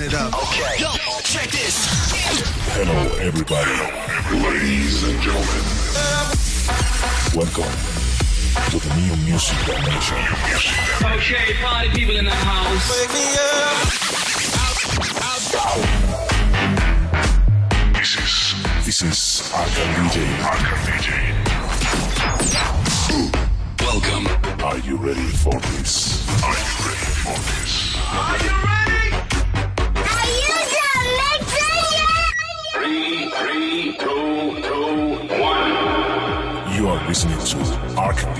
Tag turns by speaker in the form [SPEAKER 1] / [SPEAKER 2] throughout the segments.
[SPEAKER 1] turn it up.
[SPEAKER 2] Okay. Yo, check this.
[SPEAKER 3] Hello, everybody. Ladies and gentlemen. Welcome to the new music dimension.
[SPEAKER 4] Okay, party people in the house. Wake me up.
[SPEAKER 3] This is this is our DJ. Arkham DJ.
[SPEAKER 2] Welcome.
[SPEAKER 3] Are you ready for this? Are you ready for this?
[SPEAKER 5] Are you
[SPEAKER 3] ready? Arkham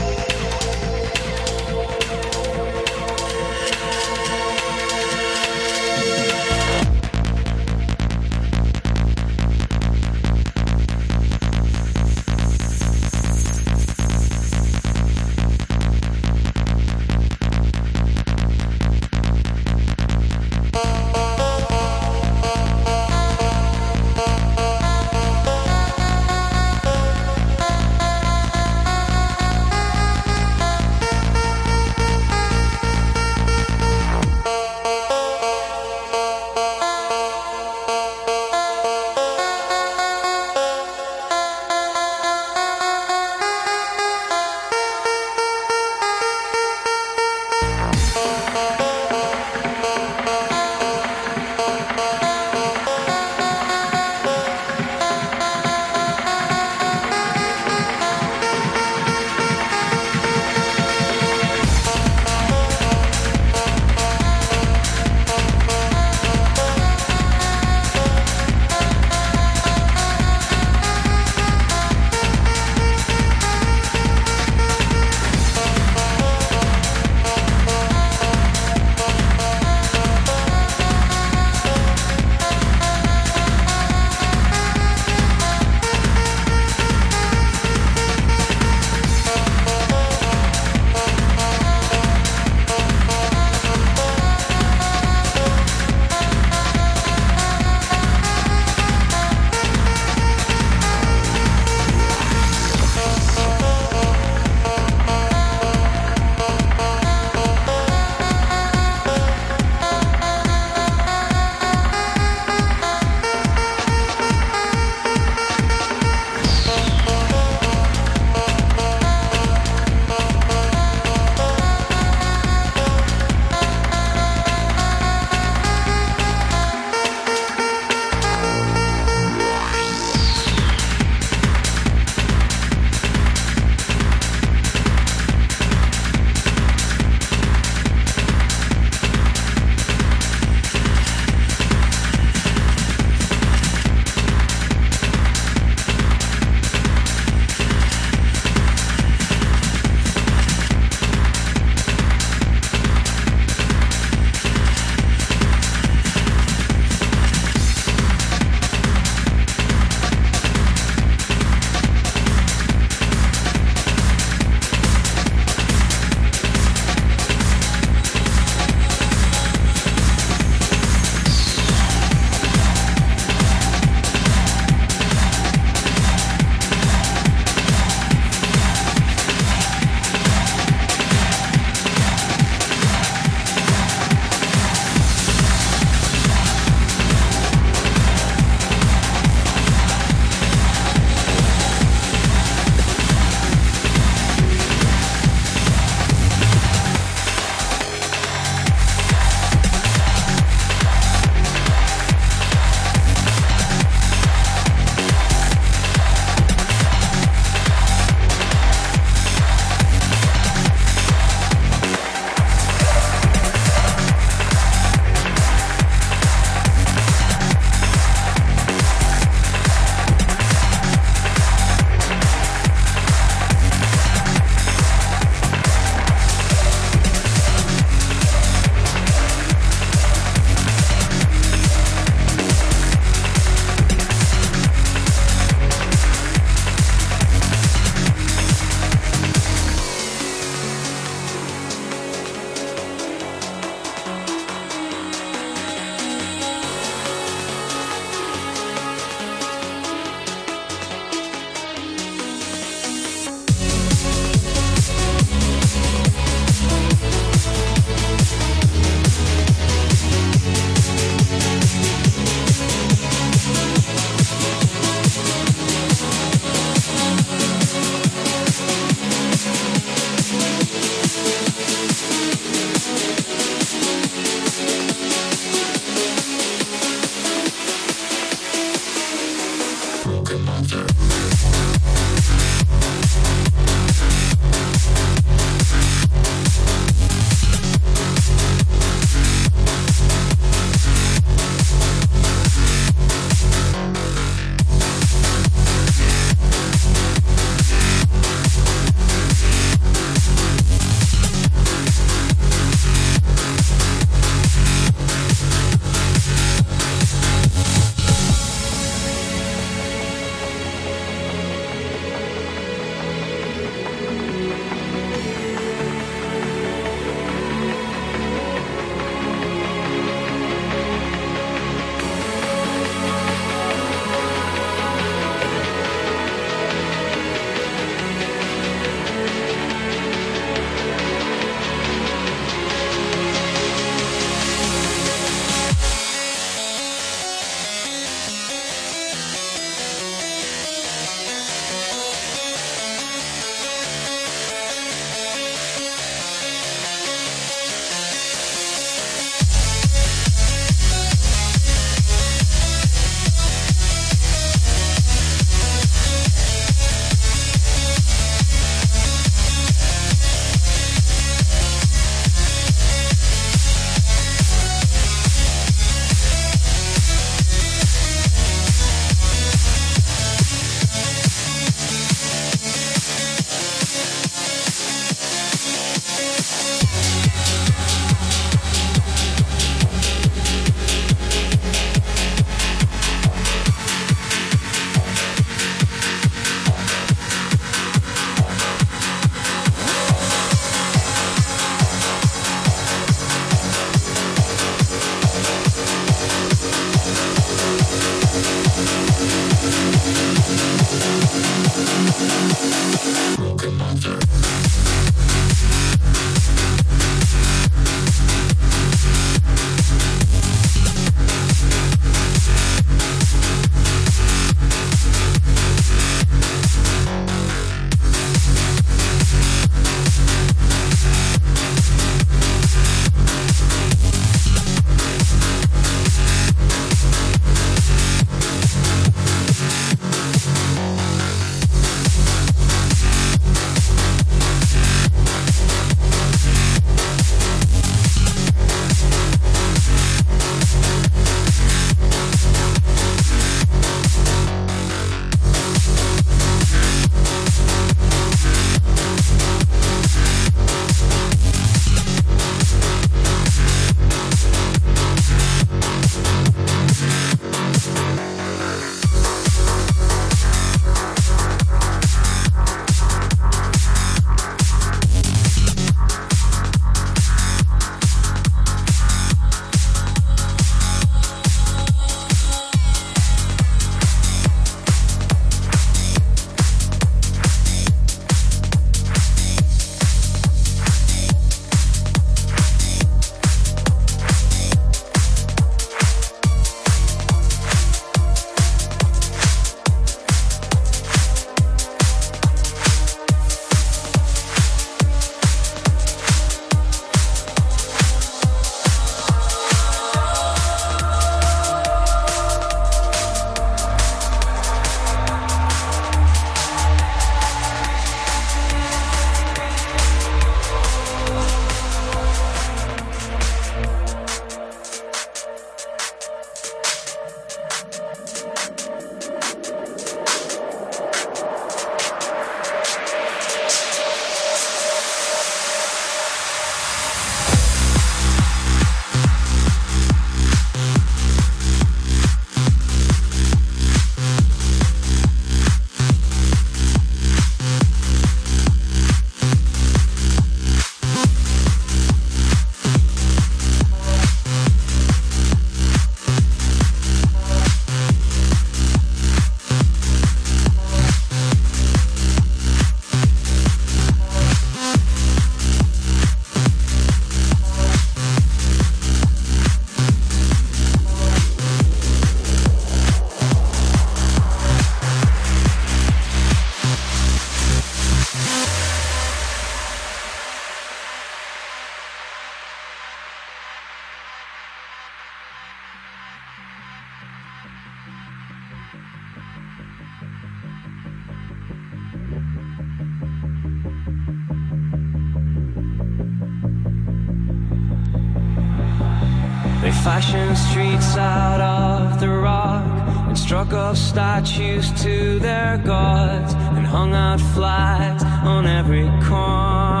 [SPEAKER 6] Fashioned streets out of the rock and struck up statues to their gods and hung out flags on every corner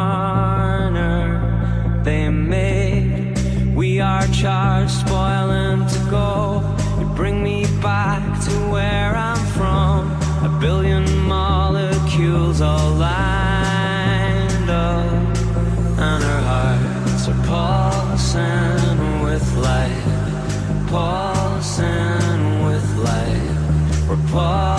[SPEAKER 6] they made. We are charged, spoiling to go. You bring me back to where I'm from. A billion molecules all lined up, and our hearts are pulsing with life, pulsing with life. We're pulsing